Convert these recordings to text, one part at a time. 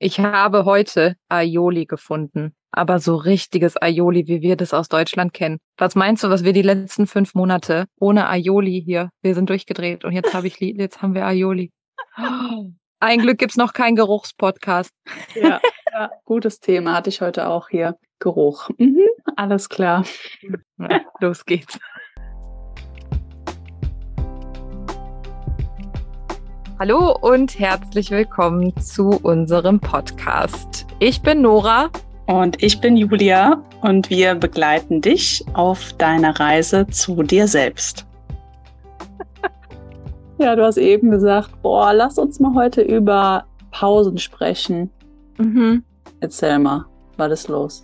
Ich habe heute Aioli gefunden, aber so richtiges Aioli, wie wir das aus Deutschland kennen. Was meinst du, was wir die letzten fünf Monate ohne Aioli hier? Wir sind durchgedreht und jetzt habe ich jetzt haben wir Aioli. Ein Glück gibt's noch keinen Geruchspodcast. Ja, ja, gutes Thema hatte ich heute auch hier. Geruch. Mhm, alles klar. Los geht's. Hallo und herzlich willkommen zu unserem Podcast. Ich bin Nora. Und ich bin Julia und wir begleiten dich auf deiner Reise zu dir selbst. ja, du hast eben gesagt, boah, lass uns mal heute über Pausen sprechen. Mhm. Erzähl mal, was ist los?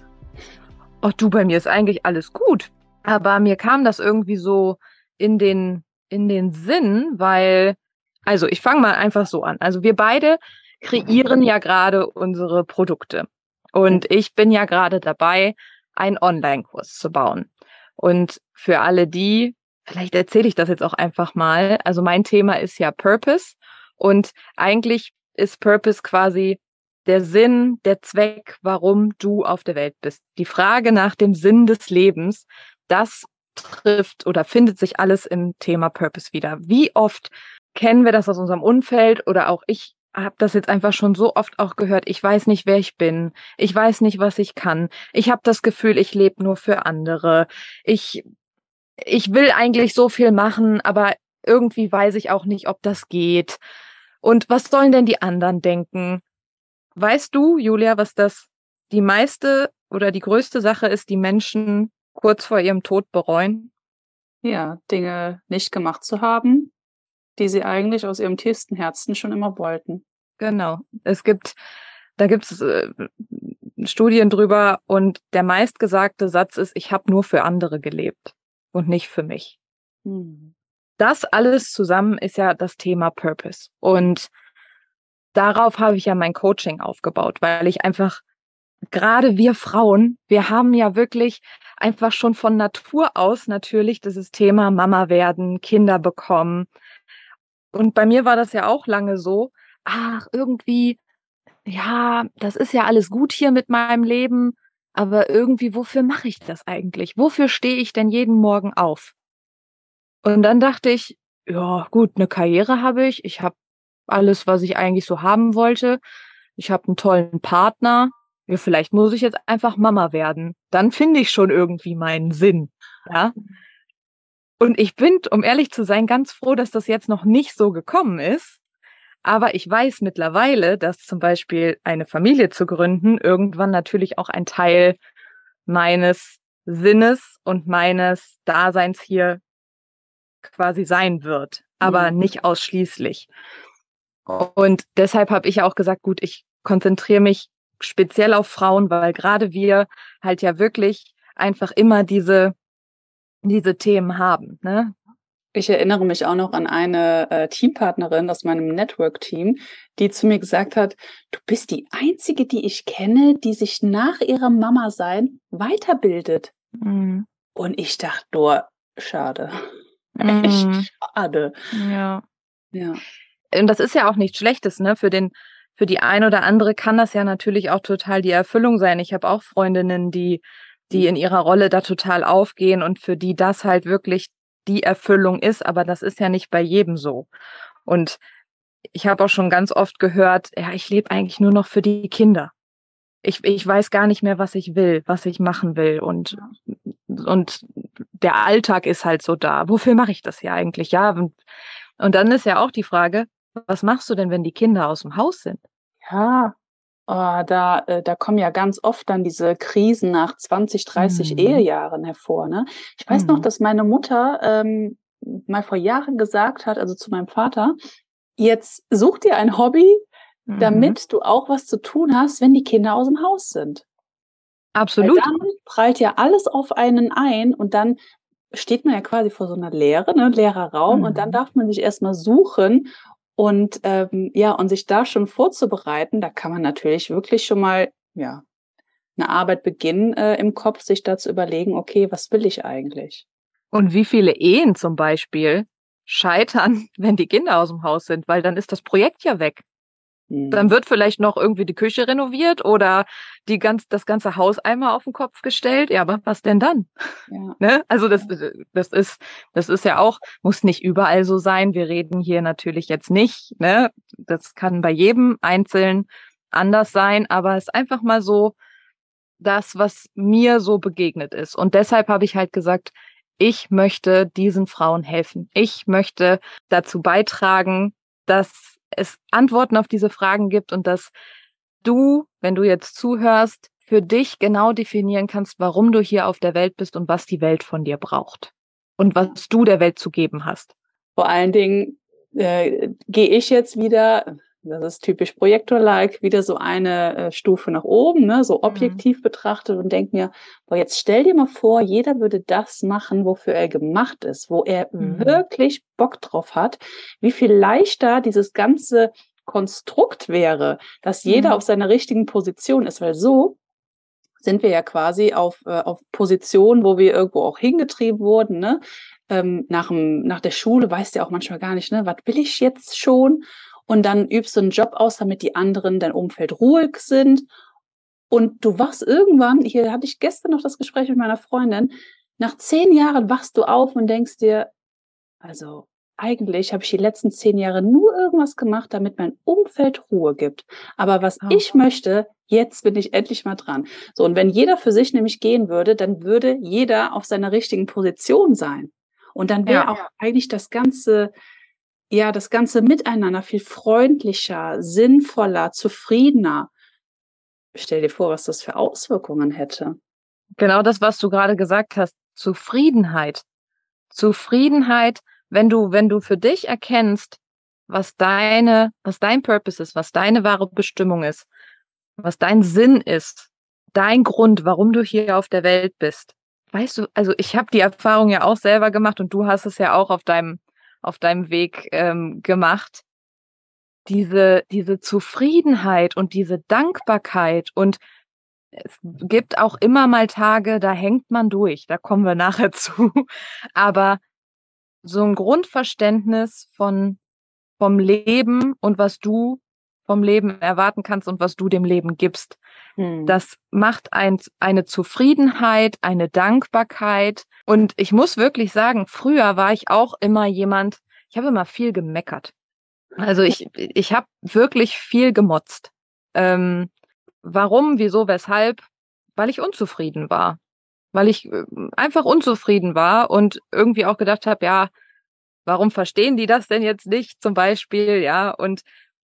Ach du, bei mir ist eigentlich alles gut. Aber mir kam das irgendwie so in den, in den Sinn, weil also ich fange mal einfach so an. Also wir beide kreieren ja gerade unsere Produkte. Und ich bin ja gerade dabei, einen Online-Kurs zu bauen. Und für alle die, vielleicht erzähle ich das jetzt auch einfach mal. Also mein Thema ist ja Purpose. Und eigentlich ist Purpose quasi der Sinn, der Zweck, warum du auf der Welt bist. Die Frage nach dem Sinn des Lebens, das trifft oder findet sich alles im Thema Purpose wieder. Wie oft kennen wir das aus unserem Umfeld oder auch ich habe das jetzt einfach schon so oft auch gehört. Ich weiß nicht, wer ich bin. Ich weiß nicht, was ich kann. Ich habe das Gefühl, ich lebe nur für andere. Ich ich will eigentlich so viel machen, aber irgendwie weiß ich auch nicht, ob das geht. Und was sollen denn die anderen denken? Weißt du, Julia, was das die meiste oder die größte Sache ist, die Menschen kurz vor ihrem Tod bereuen? Ja, Dinge nicht gemacht zu haben, die sie eigentlich aus ihrem tiefsten Herzen schon immer wollten. Genau. Es gibt, da gibt es äh, Studien drüber und der meistgesagte Satz ist, ich habe nur für andere gelebt und nicht für mich. Hm. Das alles zusammen ist ja das Thema Purpose. Und darauf habe ich ja mein Coaching aufgebaut, weil ich einfach, gerade wir Frauen, wir haben ja wirklich einfach schon von Natur aus natürlich dieses Thema Mama werden, Kinder bekommen, und bei mir war das ja auch lange so, ach, irgendwie, ja, das ist ja alles gut hier mit meinem Leben, aber irgendwie, wofür mache ich das eigentlich? Wofür stehe ich denn jeden Morgen auf? Und dann dachte ich, ja, gut, eine Karriere habe ich, ich habe alles, was ich eigentlich so haben wollte. Ich habe einen tollen Partner. Ja, vielleicht muss ich jetzt einfach Mama werden. Dann finde ich schon irgendwie meinen Sinn. Ja. Und ich bin, um ehrlich zu sein, ganz froh, dass das jetzt noch nicht so gekommen ist. Aber ich weiß mittlerweile, dass zum Beispiel eine Familie zu gründen irgendwann natürlich auch ein Teil meines Sinnes und meines Daseins hier quasi sein wird, aber mhm. nicht ausschließlich. Und deshalb habe ich auch gesagt, gut, ich konzentriere mich speziell auf Frauen, weil gerade wir halt ja wirklich einfach immer diese diese Themen haben. Ne? Ich erinnere mich auch noch an eine äh, Teampartnerin aus meinem Network-Team, die zu mir gesagt hat, du bist die Einzige, die ich kenne, die sich nach ihrem Mama-Sein weiterbildet. Mhm. Und ich dachte nur, schade. Mhm. Echt schade. Ja. ja. Und das ist ja auch nichts Schlechtes, ne? Für den, für die ein oder andere kann das ja natürlich auch total die Erfüllung sein. Ich habe auch Freundinnen, die die in ihrer Rolle da total aufgehen und für die das halt wirklich die Erfüllung ist, aber das ist ja nicht bei jedem so. Und ich habe auch schon ganz oft gehört, ja, ich lebe eigentlich nur noch für die Kinder. Ich, ich weiß gar nicht mehr, was ich will, was ich machen will. Und, und der Alltag ist halt so da. Wofür mache ich das ja eigentlich? Ja, und, und dann ist ja auch die Frage, was machst du denn, wenn die Kinder aus dem Haus sind? Ja, Oh, da, äh, da kommen ja ganz oft dann diese Krisen nach 20, 30 mhm. Ehejahren hervor. Ne? Ich weiß mhm. noch, dass meine Mutter ähm, mal vor Jahren gesagt hat, also zu meinem Vater, jetzt such dir ein Hobby, mhm. damit du auch was zu tun hast, wenn die Kinder aus dem Haus sind. Absolut. Weil dann prallt ja alles auf einen ein und dann steht man ja quasi vor so einer Leere, ne, leerer Raum und dann mhm. darf man sich erstmal suchen und ähm, ja, und sich da schon vorzubereiten, da kann man natürlich wirklich schon mal, ja, eine Arbeit beginnen äh, im Kopf, sich da zu überlegen, okay, was will ich eigentlich? Und wie viele Ehen zum Beispiel scheitern, wenn die Kinder aus dem Haus sind, weil dann ist das Projekt ja weg. Dann mhm. wird vielleicht noch irgendwie die Küche renoviert oder die ganz, das ganze Haus einmal auf den Kopf gestellt. Ja, aber was denn dann? Ja. Ne? Also das, das ist, das ist ja auch, muss nicht überall so sein. Wir reden hier natürlich jetzt nicht, ne? Das kann bei jedem Einzelnen anders sein, aber es ist einfach mal so das, was mir so begegnet ist. Und deshalb habe ich halt gesagt, ich möchte diesen Frauen helfen. Ich möchte dazu beitragen, dass es Antworten auf diese Fragen gibt und dass du, wenn du jetzt zuhörst, für dich genau definieren kannst, warum du hier auf der Welt bist und was die Welt von dir braucht und was du der Welt zu geben hast. Vor allen Dingen äh, gehe ich jetzt wieder, das ist typisch Projektor-like, wieder so eine äh, Stufe nach oben, ne, so mhm. objektiv mhm. betrachtet und denke mir, boah, jetzt stell dir mal vor, jeder würde das machen, wofür er gemacht ist, wo er mhm. wirklich Bock drauf hat, wie viel leichter dieses ganze Konstrukt wäre, dass jeder mhm. auf seiner richtigen Position ist, weil so sind wir ja quasi auf, äh, auf Positionen, wo wir irgendwo auch hingetrieben wurden, ne? Ähm, nach, dem, nach der Schule weißt du ja auch manchmal gar nicht, ne, was will ich jetzt schon? Und dann übst du einen Job aus, damit die anderen dein Umfeld ruhig sind. Und du wachst irgendwann, hier hatte ich gestern noch das Gespräch mit meiner Freundin, nach zehn Jahren wachst du auf und denkst dir, also eigentlich habe ich die letzten zehn Jahre nur irgendwas gemacht, damit mein Umfeld Ruhe gibt. Aber was oh. ich möchte, jetzt bin ich endlich mal dran. So, und wenn jeder für sich nämlich gehen würde, dann würde jeder auf seiner richtigen Position sein. Und dann wäre ja. auch eigentlich das ganze, ja, das ganze Miteinander viel freundlicher, sinnvoller, zufriedener. Stell dir vor, was das für Auswirkungen hätte. Genau das, was du gerade gesagt hast. Zufriedenheit. Zufriedenheit, wenn du, wenn du für dich erkennst, was deine, was dein Purpose ist, was deine wahre Bestimmung ist, was dein Sinn ist, dein Grund, warum du hier auf der Welt bist. Weißt du, also ich habe die Erfahrung ja auch selber gemacht und du hast es ja auch auf deinem auf deinem Weg ähm, gemacht. Diese, diese Zufriedenheit und diese Dankbarkeit und es gibt auch immer mal Tage, da hängt man durch, da kommen wir nachher zu. Aber so ein Grundverständnis von, vom Leben und was du vom Leben erwarten kannst und was du dem Leben gibst. Hm. Das macht ein, eine Zufriedenheit, eine Dankbarkeit. Und ich muss wirklich sagen, früher war ich auch immer jemand, ich habe immer viel gemeckert. Also ich, ich habe wirklich viel gemotzt. Ähm, warum, wieso, weshalb? Weil ich unzufrieden war. Weil ich äh, einfach unzufrieden war und irgendwie auch gedacht habe, ja, warum verstehen die das denn jetzt nicht zum Beispiel, ja? Und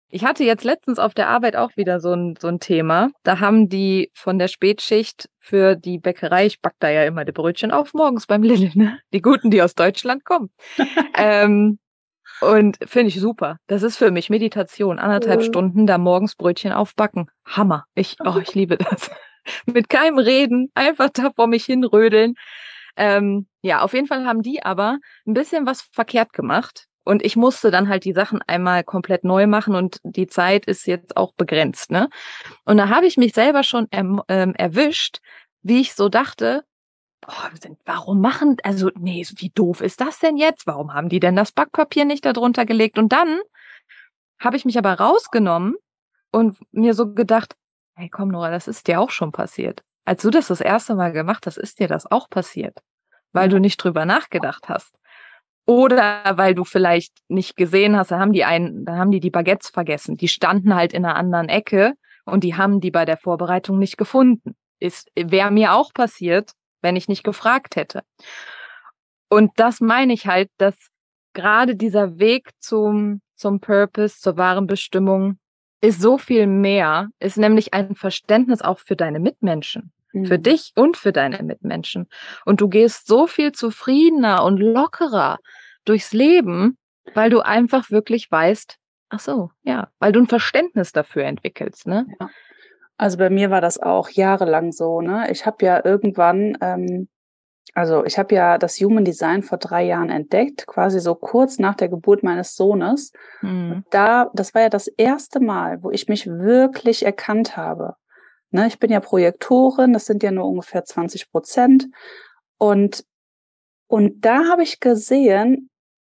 ich hatte jetzt letztens auf der Arbeit auch wieder so ein, so ein Thema. Da haben die von der Spätschicht für die Bäckerei, ich back da ja immer die Brötchen auf morgens beim Lidl, ne? Die guten, die aus Deutschland kommen. ähm, und finde ich super. Das ist für mich Meditation. Anderthalb ja. Stunden da morgens Brötchen aufbacken. Hammer. Ich, oh, ich liebe das. Mit keinem Reden, einfach da vor mich hinrödeln. Ähm, ja, auf jeden Fall haben die aber ein bisschen was verkehrt gemacht. Und ich musste dann halt die Sachen einmal komplett neu machen und die Zeit ist jetzt auch begrenzt. Ne? Und da habe ich mich selber schon er, ähm, erwischt, wie ich so dachte, oh, warum machen, also nee, wie doof ist das denn jetzt? Warum haben die denn das Backpapier nicht darunter gelegt? Und dann habe ich mich aber rausgenommen und mir so gedacht, hey komm Nora, das ist dir auch schon passiert. Als du das das erste Mal gemacht hast, ist dir das auch passiert, weil du nicht drüber nachgedacht hast. Oder weil du vielleicht nicht gesehen hast, da haben die einen, da haben die die Baguettes vergessen. Die standen halt in einer anderen Ecke und die haben die bei der Vorbereitung nicht gefunden. Ist, wäre mir auch passiert, wenn ich nicht gefragt hätte. Und das meine ich halt, dass gerade dieser Weg zum, zum Purpose, zur wahren Bestimmung, ist so viel mehr, ist nämlich ein Verständnis auch für deine Mitmenschen für mhm. dich und für deine Mitmenschen. Und du gehst so viel zufriedener und lockerer durchs Leben, weil du einfach wirklich weißt, ach so, ja, weil du ein Verständnis dafür entwickelst, ne? Ja. Also bei mir war das auch jahrelang so, ne? Ich habe ja irgendwann, ähm, also ich habe ja das Human Design vor drei Jahren entdeckt, quasi so kurz nach der Geburt meines Sohnes. Mhm. Da, das war ja das erste Mal, wo ich mich wirklich erkannt habe. Ne, ich bin ja Projektorin, das sind ja nur ungefähr 20 Prozent. Und, und da habe ich gesehen,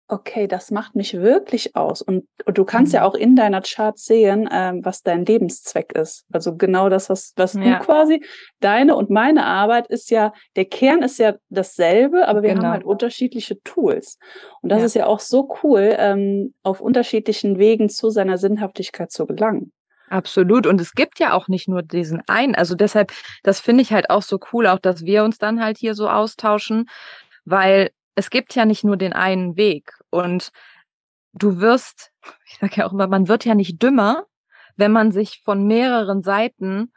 okay, das macht mich wirklich aus. Und, und du kannst mhm. ja auch in deiner Chart sehen, ähm, was dein Lebenszweck ist. Also genau das, was, was ja. du quasi, deine und meine Arbeit ist ja, der Kern ist ja dasselbe, aber wir genau. haben halt unterschiedliche Tools. Und das ja. ist ja auch so cool, ähm, auf unterschiedlichen Wegen zu seiner Sinnhaftigkeit zu gelangen. Absolut. Und es gibt ja auch nicht nur diesen einen. Also deshalb, das finde ich halt auch so cool, auch dass wir uns dann halt hier so austauschen, weil es gibt ja nicht nur den einen Weg. Und du wirst, ich sage ja auch immer, man wird ja nicht dümmer, wenn man sich von mehreren Seiten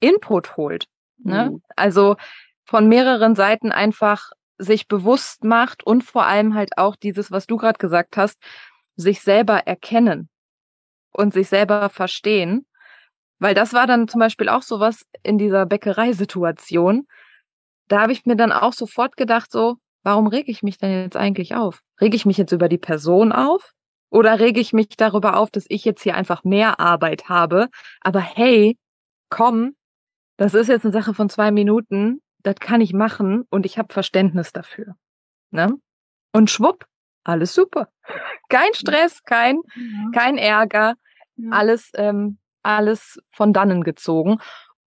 Input holt. Ne? Mhm. Also von mehreren Seiten einfach sich bewusst macht und vor allem halt auch dieses, was du gerade gesagt hast, sich selber erkennen und sich selber verstehen. Weil das war dann zum Beispiel auch sowas in dieser Bäckereisituation. Da habe ich mir dann auch sofort gedacht, so, warum rege ich mich denn jetzt eigentlich auf? Rege ich mich jetzt über die Person auf? Oder rege ich mich darüber auf, dass ich jetzt hier einfach mehr Arbeit habe? Aber hey, komm, das ist jetzt eine Sache von zwei Minuten, das kann ich machen und ich habe Verständnis dafür. Ne? Und schwupp, alles super. Kein Stress, kein, ja. kein Ärger, ja. alles, ähm, alles von dannen gezogen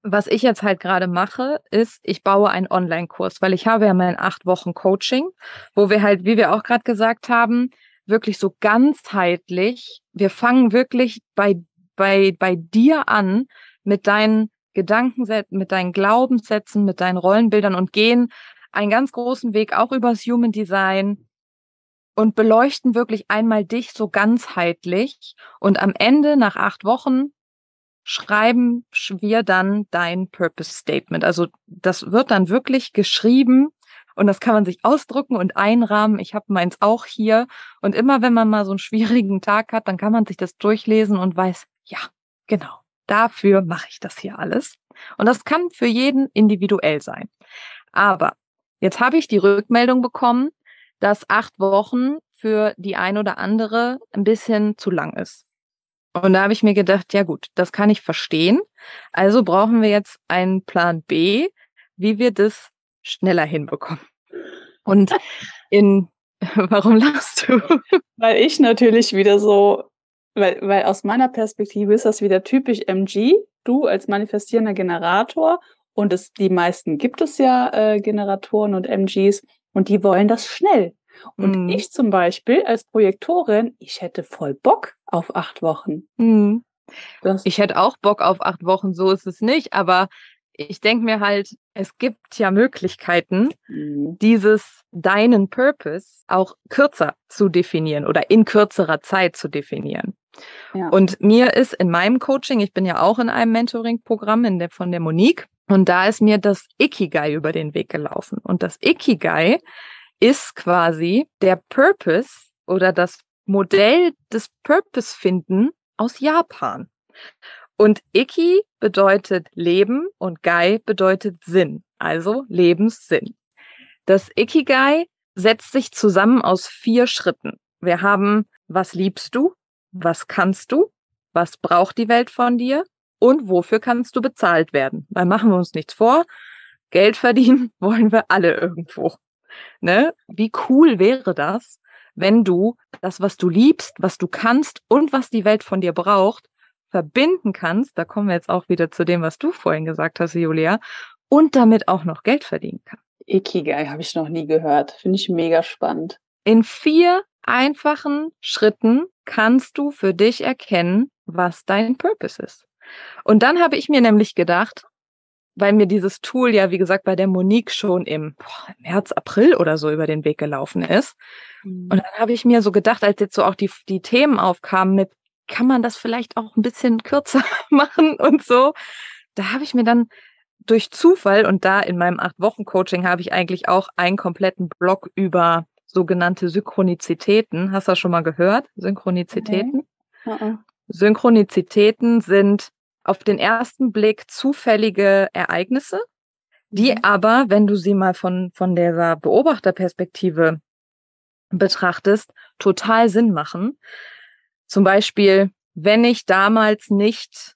was ich jetzt halt gerade mache, ist, ich baue einen Online-Kurs, weil ich habe ja mein acht Wochen Coaching, wo wir halt, wie wir auch gerade gesagt haben, wirklich so ganzheitlich, wir fangen wirklich bei, bei, bei dir an mit deinen Gedankensätzen, mit deinen Glaubenssätzen, mit deinen Rollenbildern und gehen einen ganz großen Weg auch übers Human Design und beleuchten wirklich einmal dich so ganzheitlich und am Ende nach acht Wochen schreiben wir dann dein Purpose Statement. Also das wird dann wirklich geschrieben und das kann man sich ausdrucken und einrahmen. Ich habe meins auch hier. Und immer wenn man mal so einen schwierigen Tag hat, dann kann man sich das durchlesen und weiß, ja, genau, dafür mache ich das hier alles. Und das kann für jeden individuell sein. Aber jetzt habe ich die Rückmeldung bekommen, dass acht Wochen für die ein oder andere ein bisschen zu lang ist. Und da habe ich mir gedacht, ja gut, das kann ich verstehen. Also brauchen wir jetzt einen Plan B, wie wir das schneller hinbekommen. Und in, warum lachst du? Weil ich natürlich wieder so, weil, weil aus meiner Perspektive ist das wieder typisch MG, du als manifestierender Generator und es, die meisten gibt es ja äh, Generatoren und MGs und die wollen das schnell. Und mhm. ich zum Beispiel als Projektorin, ich hätte voll Bock auf acht Wochen. Mhm. ich hätte auch Bock auf acht Wochen, so ist es nicht, aber ich denke mir halt, es gibt ja Möglichkeiten, mhm. dieses deinen Purpose auch kürzer zu definieren oder in kürzerer Zeit zu definieren. Ja. Und mir ist in meinem Coaching, ich bin ja auch in einem Mentoring-Programm in der, von der Monique, und da ist mir das Ikigai über den Weg gelaufen. Und das Ikigai ist quasi der Purpose oder das Modell des Purpose finden aus Japan. Und Iki bedeutet Leben und Gai bedeutet Sinn, also Lebenssinn. Das Ikigai setzt sich zusammen aus vier Schritten. Wir haben, was liebst du? Was kannst du? Was braucht die Welt von dir? Und wofür kannst du bezahlt werden? Weil machen wir uns nichts vor. Geld verdienen wollen wir alle irgendwo. Ne? Wie cool wäre das, wenn du das, was du liebst, was du kannst und was die Welt von dir braucht, verbinden kannst. Da kommen wir jetzt auch wieder zu dem, was du vorhin gesagt hast, Julia, und damit auch noch Geld verdienen kannst. Ikigai habe ich noch nie gehört. Finde ich mega spannend. In vier einfachen Schritten kannst du für dich erkennen, was dein Purpose ist. Und dann habe ich mir nämlich gedacht, weil mir dieses Tool ja, wie gesagt, bei der Monique schon im boah, März, April oder so über den Weg gelaufen ist. Mhm. Und dann habe ich mir so gedacht, als jetzt so auch die, die Themen aufkamen mit, kann man das vielleicht auch ein bisschen kürzer machen und so. Da habe ich mir dann durch Zufall und da in meinem acht Wochen Coaching habe ich eigentlich auch einen kompletten Blog über sogenannte Synchronizitäten. Hast du das schon mal gehört? Synchronizitäten? Okay. Synchronizitäten sind auf den ersten Blick zufällige Ereignisse, die mhm. aber, wenn du sie mal von, von der Beobachterperspektive betrachtest, total Sinn machen. Zum Beispiel, wenn ich damals nicht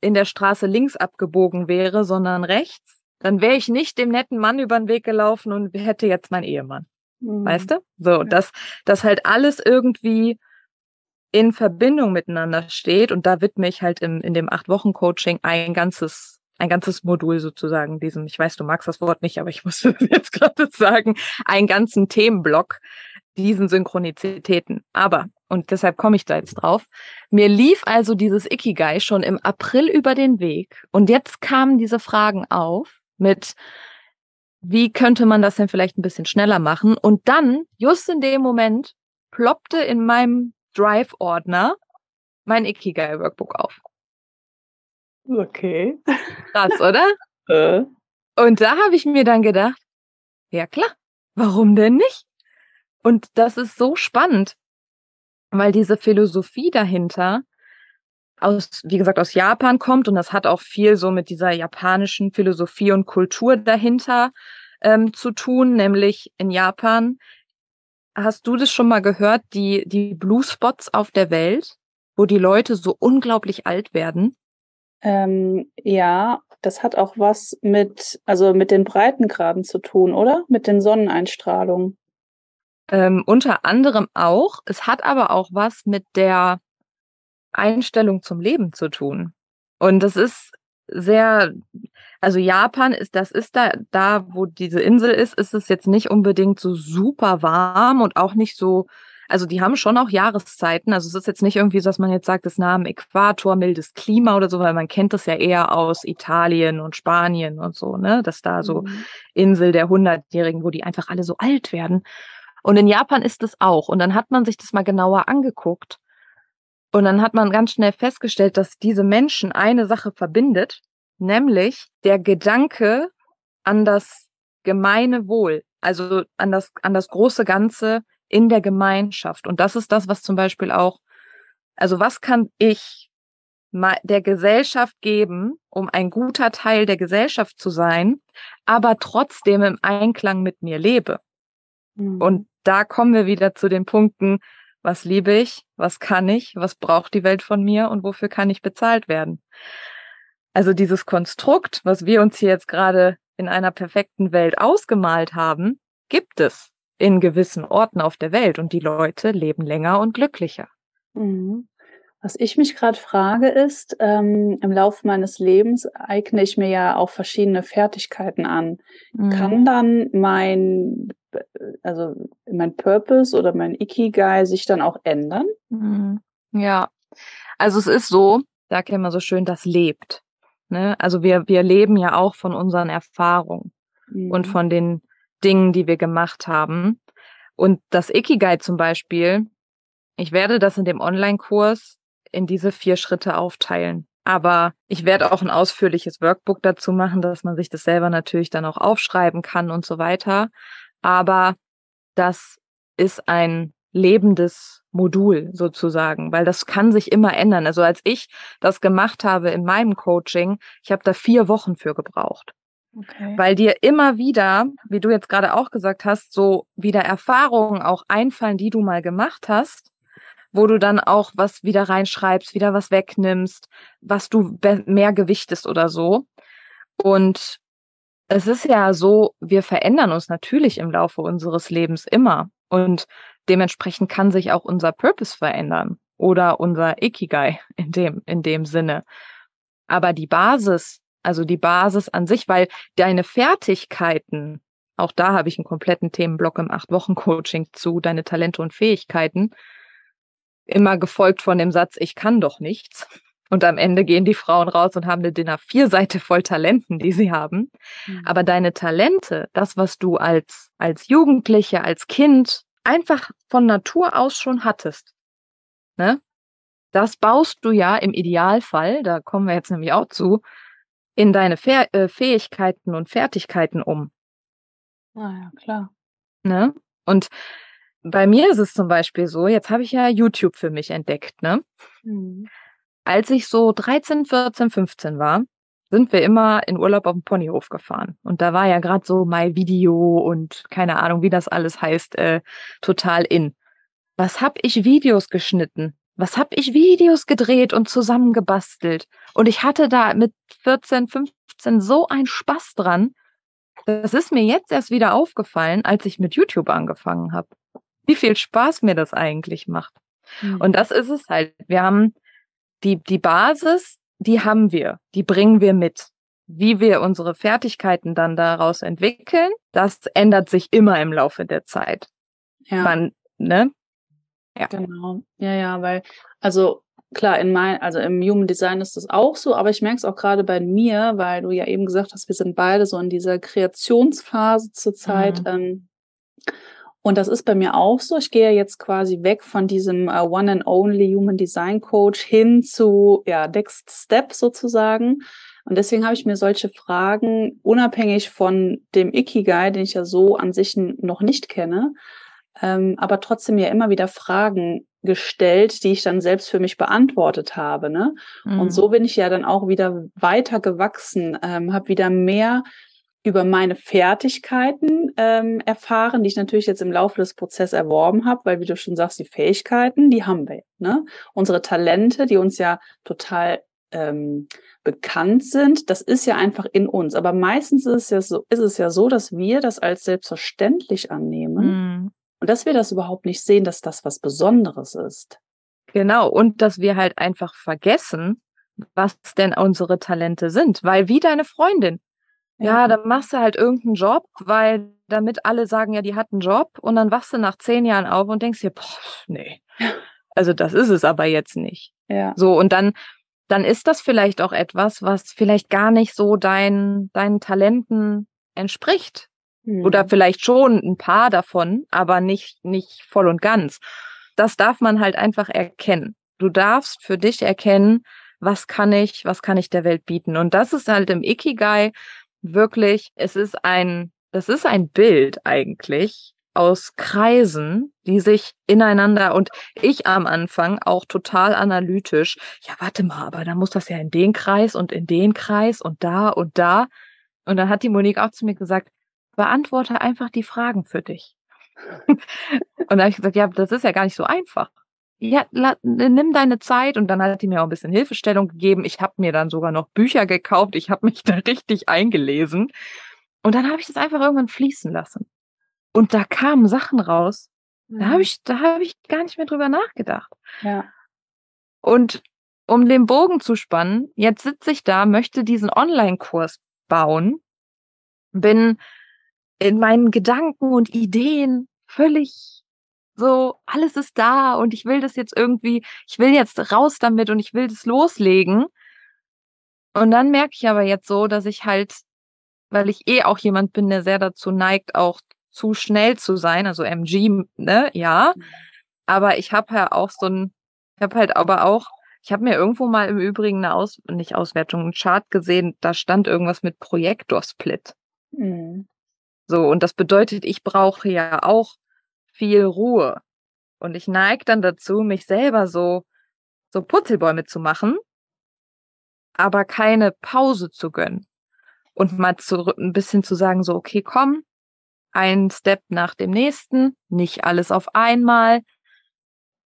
in der Straße links abgebogen wäre, sondern rechts, dann wäre ich nicht dem netten Mann über den Weg gelaufen und hätte jetzt mein Ehemann. Mhm. Weißt du? So, ja. dass, dass halt alles irgendwie in Verbindung miteinander steht. Und da widme ich halt im, in dem Acht-Wochen-Coaching ein ganzes, ein ganzes Modul sozusagen, diesem, ich weiß, du magst das Wort nicht, aber ich muss jetzt gerade sagen, einen ganzen Themenblock diesen Synchronizitäten. Aber, und deshalb komme ich da jetzt drauf, mir lief also dieses Ikigai schon im April über den Weg. Und jetzt kamen diese Fragen auf mit, wie könnte man das denn vielleicht ein bisschen schneller machen? Und dann, just in dem Moment, ploppte in meinem Drive-Ordner mein Ikigai-Workbook auf. Okay. Krass, oder? äh. Und da habe ich mir dann gedacht, ja klar, warum denn nicht? Und das ist so spannend, weil diese Philosophie dahinter aus, wie gesagt, aus Japan kommt und das hat auch viel so mit dieser japanischen Philosophie und Kultur dahinter ähm, zu tun, nämlich in Japan. Hast du das schon mal gehört, die, die Blue Spots auf der Welt, wo die Leute so unglaublich alt werden? Ähm, ja, das hat auch was mit, also mit den Breitengraden zu tun, oder? Mit den Sonneneinstrahlungen. Ähm, unter anderem auch. Es hat aber auch was mit der Einstellung zum Leben zu tun. Und das ist sehr, also Japan ist, das ist da, da, wo diese Insel ist, ist es jetzt nicht unbedingt so super warm und auch nicht so, also die haben schon auch Jahreszeiten. Also es ist jetzt nicht irgendwie so, dass man jetzt sagt, das am Äquator, mildes Klima oder so, weil man kennt das ja eher aus Italien und Spanien und so, ne? Dass da so mhm. Insel der Hundertjährigen, wo die einfach alle so alt werden. Und in Japan ist es auch. Und dann hat man sich das mal genauer angeguckt. Und dann hat man ganz schnell festgestellt, dass diese Menschen eine Sache verbindet, nämlich der Gedanke an das gemeine Wohl, also an das, an das große Ganze in der Gemeinschaft. Und das ist das, was zum Beispiel auch, also was kann ich der Gesellschaft geben, um ein guter Teil der Gesellschaft zu sein, aber trotzdem im Einklang mit mir lebe. Mhm. Und da kommen wir wieder zu den Punkten, was liebe ich, was kann ich, was braucht die Welt von mir und wofür kann ich bezahlt werden. Also dieses Konstrukt, was wir uns hier jetzt gerade in einer perfekten Welt ausgemalt haben, gibt es in gewissen Orten auf der Welt und die Leute leben länger und glücklicher. Mhm. Was ich mich gerade frage ist, ähm, im Laufe meines Lebens eigne ich mir ja auch verschiedene Fertigkeiten an. Mhm. Kann dann mein, also mein Purpose oder mein Ikigai sich dann auch ändern? Mhm. Ja, also es ist so, sag ja immer so schön, das lebt. Ne? Also wir, wir leben ja auch von unseren Erfahrungen mhm. und von den Dingen, die wir gemacht haben. Und das Ikigai zum Beispiel, ich werde das in dem Online-Kurs in diese vier Schritte aufteilen. Aber ich werde auch ein ausführliches Workbook dazu machen, dass man sich das selber natürlich dann auch aufschreiben kann und so weiter. Aber das ist ein lebendes Modul sozusagen, weil das kann sich immer ändern. Also als ich das gemacht habe in meinem Coaching, ich habe da vier Wochen für gebraucht. Okay. Weil dir immer wieder, wie du jetzt gerade auch gesagt hast, so wieder Erfahrungen auch einfallen, die du mal gemacht hast wo du dann auch was wieder reinschreibst, wieder was wegnimmst, was du mehr gewichtest oder so. Und es ist ja so, wir verändern uns natürlich im Laufe unseres Lebens immer. Und dementsprechend kann sich auch unser Purpose verändern oder unser Ikigai in dem, in dem Sinne. Aber die Basis, also die Basis an sich, weil deine Fertigkeiten, auch da habe ich einen kompletten Themenblock im Acht-Wochen-Coaching zu, deine Talente und Fähigkeiten, immer gefolgt von dem Satz, ich kann doch nichts. Und am Ende gehen die Frauen raus und haben eine Dinner vier Seite voll Talenten, die sie haben. Mhm. Aber deine Talente, das, was du als, als Jugendliche, als Kind einfach von Natur aus schon hattest, ne? Das baust du ja im Idealfall, da kommen wir jetzt nämlich auch zu, in deine Fäh äh, Fähigkeiten und Fertigkeiten um. Ah ja, klar. Ne? Und bei mir ist es zum Beispiel so, jetzt habe ich ja YouTube für mich entdeckt, ne? Mhm. Als ich so 13, 14, 15 war, sind wir immer in Urlaub auf dem Ponyhof gefahren. Und da war ja gerade so My Video und keine Ahnung, wie das alles heißt, äh, total in. Was hab ich Videos geschnitten? Was hab ich Videos gedreht und zusammengebastelt? Und ich hatte da mit 14, 15 so einen Spaß dran. Das ist mir jetzt erst wieder aufgefallen, als ich mit YouTube angefangen habe. Wie viel Spaß mir das eigentlich macht. Mhm. Und das ist es halt. Wir haben die, die Basis, die haben wir, die bringen wir mit. Wie wir unsere Fertigkeiten dann daraus entwickeln, das ändert sich immer im Laufe der Zeit. Ja. Man, ne? Ja. Genau. Ja, ja, weil, also klar, in mein, also im Human Design ist das auch so, aber ich merke es auch gerade bei mir, weil du ja eben gesagt hast, wir sind beide so in dieser Kreationsphase zurzeit. Mhm. Ähm, und das ist bei mir auch so. Ich gehe jetzt quasi weg von diesem uh, One and Only Human Design Coach hin zu ja Next Step sozusagen. Und deswegen habe ich mir solche Fragen unabhängig von dem Ikigai, den ich ja so an sich noch nicht kenne, ähm, aber trotzdem ja immer wieder Fragen gestellt, die ich dann selbst für mich beantwortet habe. Ne? Mhm. Und so bin ich ja dann auch wieder weiter gewachsen, ähm, habe wieder mehr über meine Fertigkeiten ähm, erfahren, die ich natürlich jetzt im Laufe des Prozesses erworben habe, weil wie du schon sagst, die Fähigkeiten, die haben wir. Ne? Unsere Talente, die uns ja total ähm, bekannt sind, das ist ja einfach in uns. Aber meistens ist es ja so, ist es ja so, dass wir das als selbstverständlich annehmen. Mhm. Und dass wir das überhaupt nicht sehen, dass das was Besonderes ist. Genau. Und dass wir halt einfach vergessen, was denn unsere Talente sind. Weil wie deine Freundin. Ja, dann machst du halt irgendeinen Job, weil damit alle sagen, ja, die hat einen Job. Und dann wachst du nach zehn Jahren auf und denkst dir, boah, nee. Also das ist es aber jetzt nicht. Ja. So, und dann, dann ist das vielleicht auch etwas, was vielleicht gar nicht so dein, deinen Talenten entspricht. Oder mhm. vielleicht schon ein paar davon, aber nicht, nicht voll und ganz. Das darf man halt einfach erkennen. Du darfst für dich erkennen, was kann ich, was kann ich der Welt bieten. Und das ist halt im Ikigai wirklich, es ist ein, das ist ein Bild eigentlich aus Kreisen, die sich ineinander und ich am Anfang auch total analytisch, ja, warte mal, aber da muss das ja in den Kreis und in den Kreis und da und da. Und dann hat die Monique auch zu mir gesagt, beantworte einfach die Fragen für dich. und da habe ich gesagt, ja, das ist ja gar nicht so einfach. Ja, nimm deine Zeit und dann hat die mir auch ein bisschen Hilfestellung gegeben. Ich habe mir dann sogar noch Bücher gekauft. Ich habe mich da richtig eingelesen. Und dann habe ich das einfach irgendwann fließen lassen. Und da kamen Sachen raus. Da habe mhm. ich, da habe ich gar nicht mehr drüber nachgedacht. Ja. Und um den Bogen zu spannen, jetzt sitze ich da, möchte diesen Online-Kurs bauen, bin in meinen Gedanken und Ideen völlig so, alles ist da und ich will das jetzt irgendwie, ich will jetzt raus damit und ich will das loslegen. Und dann merke ich aber jetzt so, dass ich halt, weil ich eh auch jemand bin, der sehr dazu neigt, auch zu schnell zu sein, also MG, ne, ja. Mhm. Aber ich habe ja auch so ein, ich habe halt aber auch, ich habe mir irgendwo mal im Übrigen eine Aus, nicht Auswertung, einen Chart gesehen, da stand irgendwas mit Projektorsplit. Mhm. So, und das bedeutet, ich brauche ja auch viel Ruhe. Und ich neige dann dazu, mich selber so, so Putzelbäume zu machen, aber keine Pause zu gönnen. Und mal zu, ein bisschen zu sagen, so, okay, komm, ein Step nach dem nächsten, nicht alles auf einmal,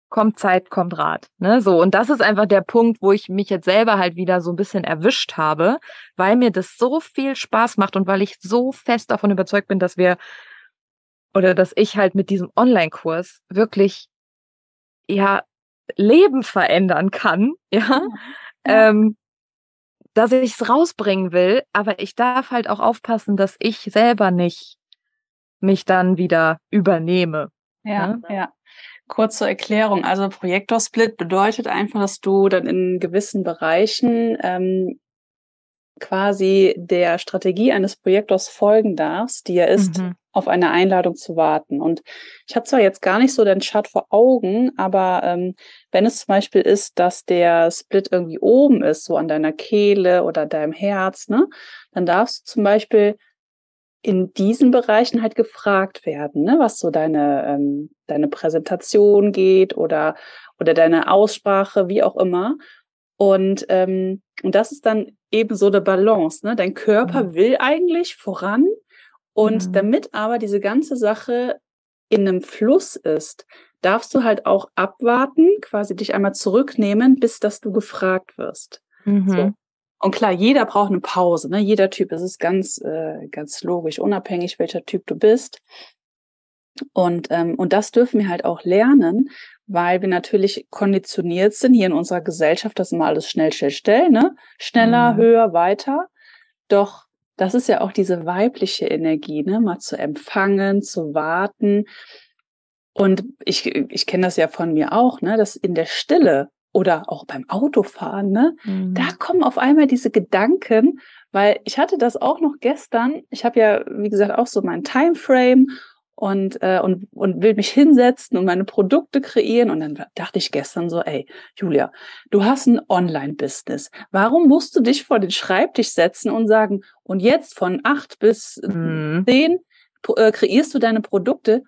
kommt Zeit, kommt Rat. Ne? So, und das ist einfach der Punkt, wo ich mich jetzt selber halt wieder so ein bisschen erwischt habe, weil mir das so viel Spaß macht und weil ich so fest davon überzeugt bin, dass wir oder dass ich halt mit diesem Online-Kurs wirklich ja Leben verändern kann, ja, ja. Ähm, dass ich es rausbringen will, aber ich darf halt auch aufpassen, dass ich selber nicht mich dann wieder übernehme. Ja, ne? ja. Kurze Erklärung. Also Projektorsplit bedeutet einfach, dass du dann in gewissen Bereichen ähm, quasi der Strategie eines Projektors folgen darfst, die ja ist, mhm. Auf eine Einladung zu warten. Und ich habe zwar jetzt gar nicht so den Chart vor Augen, aber ähm, wenn es zum Beispiel ist, dass der Split irgendwie oben ist, so an deiner Kehle oder deinem Herz, ne, dann darfst du zum Beispiel in diesen Bereichen halt gefragt werden, ne, was so deine, ähm, deine Präsentation geht oder, oder deine Aussprache, wie auch immer. Und, ähm, und das ist dann eben so eine Balance. Ne? Dein Körper mhm. will eigentlich voran. Und mhm. damit aber diese ganze Sache in einem Fluss ist, darfst du halt auch abwarten, quasi dich einmal zurücknehmen, bis dass du gefragt wirst. Mhm. So. Und klar, jeder braucht eine Pause, ne? Jeder Typ, es ist ganz, äh, ganz logisch, unabhängig welcher Typ du bist. Und, ähm, und das dürfen wir halt auch lernen, weil wir natürlich konditioniert sind hier in unserer Gesellschaft, dass immer alles schnell, schnell, schnell, ne? Schneller, mhm. höher, weiter. Doch das ist ja auch diese weibliche Energie, ne? Mal zu empfangen, zu warten. Und ich, ich kenne das ja von mir auch, ne? Dass in der Stille oder auch beim Autofahren, ne? Mhm. Da kommen auf einmal diese Gedanken, weil ich hatte das auch noch gestern. Ich habe ja, wie gesagt, auch so mein Timeframe und, äh, und, und will mich hinsetzen und meine Produkte kreieren. Und dann dachte ich gestern so, ey, Julia, du hast ein Online-Business. Warum musst du dich vor den Schreibtisch setzen und sagen, und jetzt von acht bis mhm. zehn äh, kreierst du deine Produkte?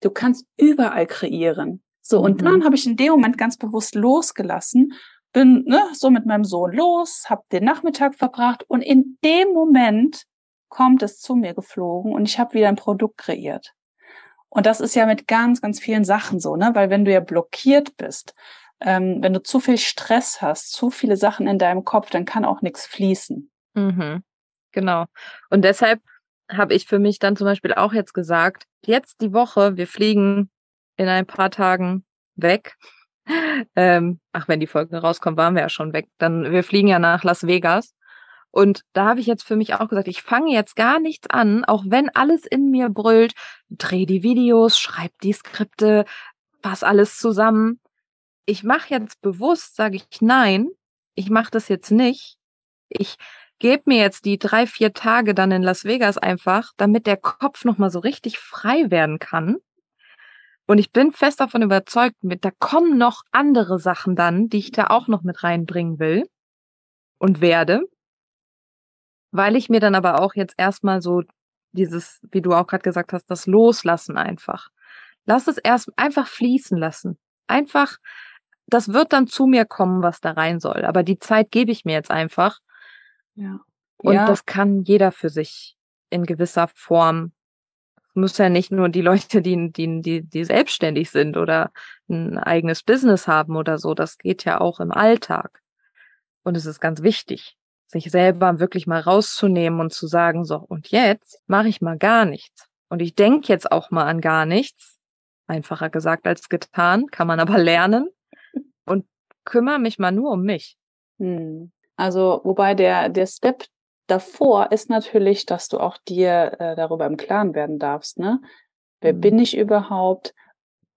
Du kannst überall kreieren. So, und mhm. dann habe ich in dem Moment ganz bewusst losgelassen, bin ne, so mit meinem Sohn los, habe den Nachmittag verbracht und in dem Moment kommt es zu mir geflogen und ich habe wieder ein Produkt kreiert. Und das ist ja mit ganz, ganz vielen Sachen so, ne? Weil wenn du ja blockiert bist, ähm, wenn du zu viel Stress hast, zu viele Sachen in deinem Kopf, dann kann auch nichts fließen. Mhm. Genau. Und deshalb habe ich für mich dann zum Beispiel auch jetzt gesagt, jetzt die Woche, wir fliegen in ein paar Tagen weg. Ähm, ach, wenn die Folge rauskommt, waren wir ja schon weg. Dann, wir fliegen ja nach Las Vegas. Und da habe ich jetzt für mich auch gesagt, ich fange jetzt gar nichts an, auch wenn alles in mir brüllt, dreh die Videos, schreib die Skripte, pass alles zusammen. Ich mache jetzt bewusst, sage ich nein, ich mache das jetzt nicht. Ich gebe mir jetzt die drei, vier Tage dann in Las Vegas einfach, damit der Kopf nochmal so richtig frei werden kann. Und ich bin fest davon überzeugt, da kommen noch andere Sachen dann, die ich da auch noch mit reinbringen will und werde weil ich mir dann aber auch jetzt erstmal so dieses, wie du auch gerade gesagt hast, das Loslassen einfach. Lass es erst einfach fließen lassen. Einfach, das wird dann zu mir kommen, was da rein soll. Aber die Zeit gebe ich mir jetzt einfach. Ja. Und ja. das kann jeder für sich in gewisser Form. Muss ja nicht nur die Leute, die, die, die, die selbstständig sind oder ein eigenes Business haben oder so. Das geht ja auch im Alltag. Und es ist ganz wichtig sich selber wirklich mal rauszunehmen und zu sagen, so, und jetzt mache ich mal gar nichts. Und ich denke jetzt auch mal an gar nichts. Einfacher gesagt als getan, kann man aber lernen. Und kümmere mich mal nur um mich. Hm. Also, wobei der, der Step davor ist natürlich, dass du auch dir äh, darüber im Klaren werden darfst, ne? Wer mhm. bin ich überhaupt?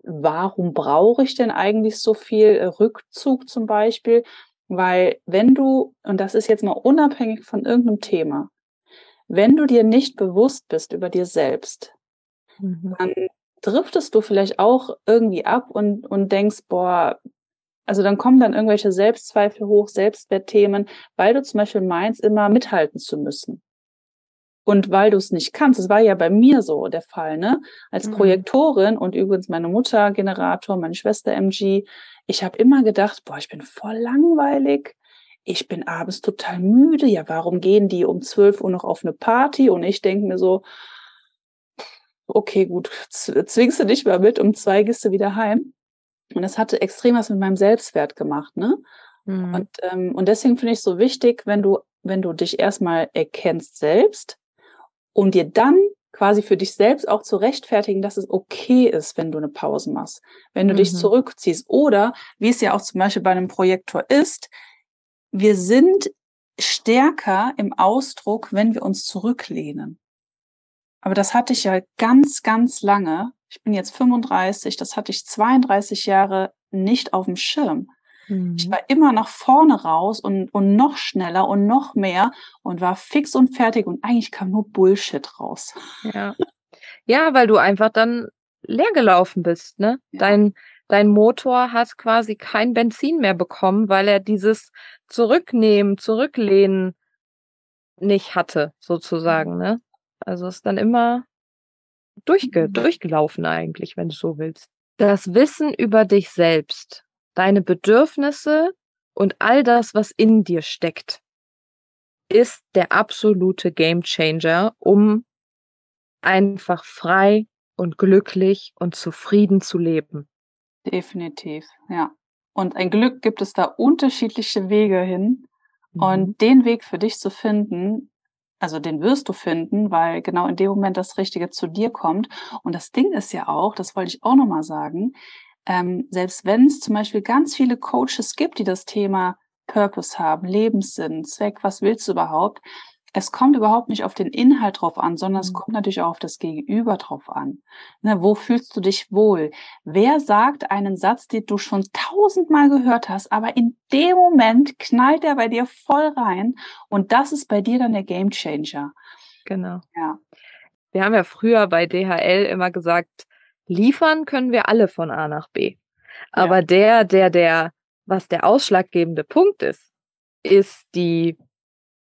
Warum brauche ich denn eigentlich so viel Rückzug zum Beispiel? Weil wenn du, und das ist jetzt mal unabhängig von irgendeinem Thema, wenn du dir nicht bewusst bist über dir selbst, mhm. dann driftest du vielleicht auch irgendwie ab und, und denkst, boah, also dann kommen dann irgendwelche Selbstzweifel hoch, Selbstwertthemen, weil du zum Beispiel meinst, immer mithalten zu müssen. Und weil du es nicht kannst, das war ja bei mir so der Fall, ne? Als mhm. Projektorin und übrigens meine Mutter Generator, meine Schwester MG, ich habe immer gedacht, boah, ich bin voll langweilig. Ich bin abends total müde. Ja, warum gehen die um 12 Uhr noch auf eine Party? Und ich denke mir so, okay, gut, zwingst du dich mal mit, um zwei gehst du wieder heim. Und das hatte extrem was mit meinem Selbstwert gemacht, ne? Mhm. Und, ähm, und deswegen finde ich es so wichtig, wenn du, wenn du dich erstmal erkennst selbst und dir dann quasi für dich selbst auch zu rechtfertigen, dass es okay ist, wenn du eine Pause machst, wenn du mhm. dich zurückziehst. Oder, wie es ja auch zum Beispiel bei einem Projektor ist, wir sind stärker im Ausdruck, wenn wir uns zurücklehnen. Aber das hatte ich ja ganz, ganz lange. Ich bin jetzt 35, das hatte ich 32 Jahre nicht auf dem Schirm. Mhm. Ich war immer nach vorne raus und, und noch schneller und noch mehr und war fix und fertig und eigentlich kam nur Bullshit raus. Ja. Ja, weil du einfach dann leer gelaufen bist, ne? Ja. Dein, dein Motor hat quasi kein Benzin mehr bekommen, weil er dieses Zurücknehmen, Zurücklehnen nicht hatte, sozusagen, mhm. ne? Also ist dann immer durchge mhm. durchgelaufen eigentlich, wenn du so willst. Das Wissen über dich selbst deine Bedürfnisse und all das, was in dir steckt, ist der absolute Gamechanger, um einfach frei und glücklich und zufrieden zu leben. Definitiv, ja. Und ein Glück gibt es da unterschiedliche Wege hin. Mhm. Und den Weg für dich zu finden, also den wirst du finden, weil genau in dem Moment das Richtige zu dir kommt. Und das Ding ist ja auch, das wollte ich auch nochmal sagen, ähm, selbst wenn es zum Beispiel ganz viele Coaches gibt, die das Thema Purpose haben, Lebenssinn, Zweck, was willst du überhaupt? Es kommt überhaupt nicht auf den Inhalt drauf an, sondern es mhm. kommt natürlich auch auf das Gegenüber drauf an. Ne, wo fühlst du dich wohl? Wer sagt einen Satz, den du schon tausendmal gehört hast, aber in dem Moment knallt er bei dir voll rein und das ist bei dir dann der Game Changer. Genau. Ja. Wir haben ja früher bei DHL immer gesagt, liefern können wir alle von A nach B. Aber ja. der, der, der, was der ausschlaggebende Punkt ist, ist die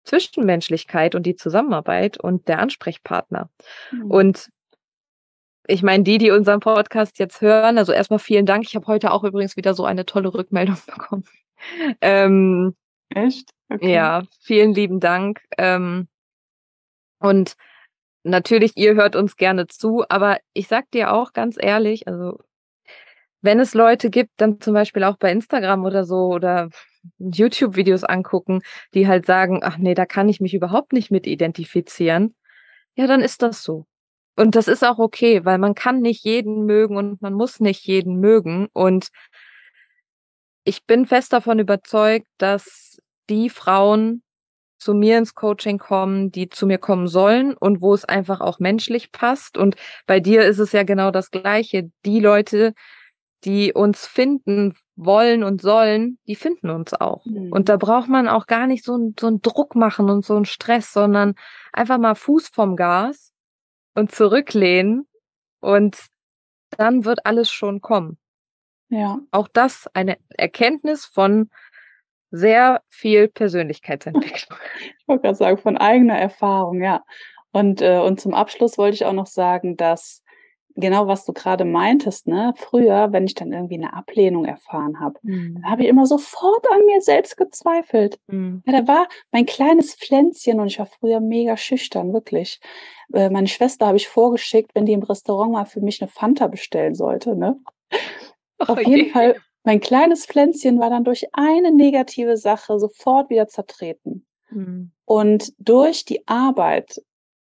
Zwischenmenschlichkeit und die Zusammenarbeit und der Ansprechpartner. Mhm. Und ich meine, die, die unseren Podcast jetzt hören, also erstmal vielen Dank. Ich habe heute auch übrigens wieder so eine tolle Rückmeldung bekommen. Ähm, Echt? Okay. Ja, vielen lieben Dank. Ähm, und natürlich, ihr hört uns gerne zu, aber ich sag dir auch ganz ehrlich, also wenn es Leute gibt, dann zum Beispiel auch bei Instagram oder so oder YouTube-Videos angucken, die halt sagen, ach nee, da kann ich mich überhaupt nicht mit identifizieren, ja, dann ist das so. Und das ist auch okay, weil man kann nicht jeden mögen und man muss nicht jeden mögen. Und ich bin fest davon überzeugt, dass die Frauen zu mir ins Coaching kommen, die zu mir kommen sollen und wo es einfach auch menschlich passt. Und bei dir ist es ja genau das Gleiche. Die Leute, die uns finden wollen und sollen, die finden uns auch. Mhm. Und da braucht man auch gar nicht so, so einen Druck machen und so einen Stress, sondern einfach mal Fuß vom Gas und zurücklehnen und dann wird alles schon kommen. Ja. Auch das eine Erkenntnis von sehr viel Persönlichkeitsentwicklung. Ich wollte gerade sagen, von eigener Erfahrung, ja. Und, äh, und zum Abschluss wollte ich auch noch sagen, dass genau was du gerade meintest, ne? Früher, wenn ich dann irgendwie eine Ablehnung erfahren habe, mhm. habe ich immer sofort an mir selbst gezweifelt. Mhm. Ja, da war mein kleines Pflänzchen und ich war früher mega schüchtern, wirklich. Äh, meine Schwester habe ich vorgeschickt, wenn die im Restaurant mal für mich eine Fanta bestellen sollte, ne? Oh, Auf jeden je. Fall mein kleines Pflänzchen war dann durch eine negative Sache sofort wieder zertreten. Mhm. Und durch die Arbeit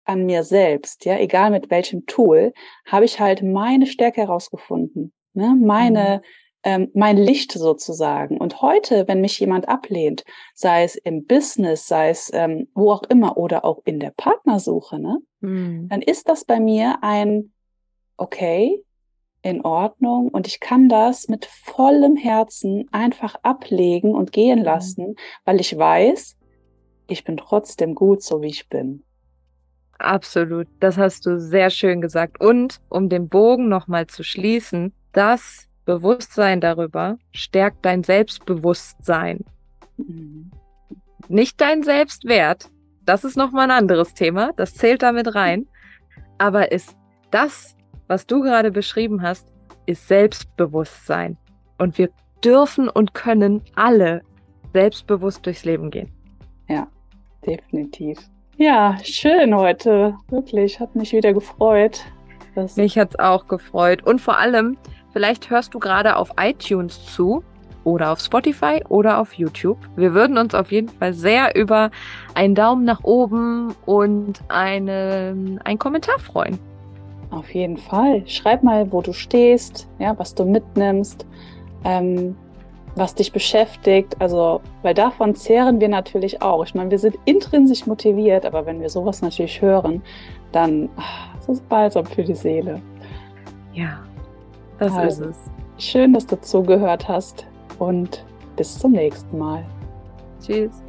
an mir selbst, ja, egal mit welchem Tool, habe ich halt meine Stärke herausgefunden, ne? meine, mhm. ähm, mein Licht sozusagen. Und heute, wenn mich jemand ablehnt, sei es im Business, sei es ähm, wo auch immer oder auch in der Partnersuche, ne? Mhm. dann ist das bei mir ein, okay, in Ordnung und ich kann das mit vollem Herzen einfach ablegen und gehen mhm. lassen, weil ich weiß, ich bin trotzdem gut, so wie ich bin. Absolut, das hast du sehr schön gesagt. Und um den Bogen nochmal zu schließen, das Bewusstsein darüber stärkt dein Selbstbewusstsein. Mhm. Nicht dein Selbstwert, das ist nochmal ein anderes Thema, das zählt damit rein. Aber ist das was du gerade beschrieben hast, ist Selbstbewusstsein. Und wir dürfen und können alle selbstbewusst durchs Leben gehen. Ja, definitiv. Ja, schön heute. Wirklich, hat mich wieder gefreut. mich hat es auch gefreut. Und vor allem, vielleicht hörst du gerade auf iTunes zu oder auf Spotify oder auf YouTube. Wir würden uns auf jeden Fall sehr über einen Daumen nach oben und eine, einen Kommentar freuen. Auf jeden Fall. Schreib mal, wo du stehst, ja, was du mitnimmst, ähm, was dich beschäftigt. Also, weil davon zehren wir natürlich auch. Ich meine, wir sind intrinsisch motiviert, aber wenn wir sowas natürlich hören, dann ach, ist es balsam für die Seele. Ja, das also, ist es. Schön, dass du zugehört hast und bis zum nächsten Mal. Tschüss.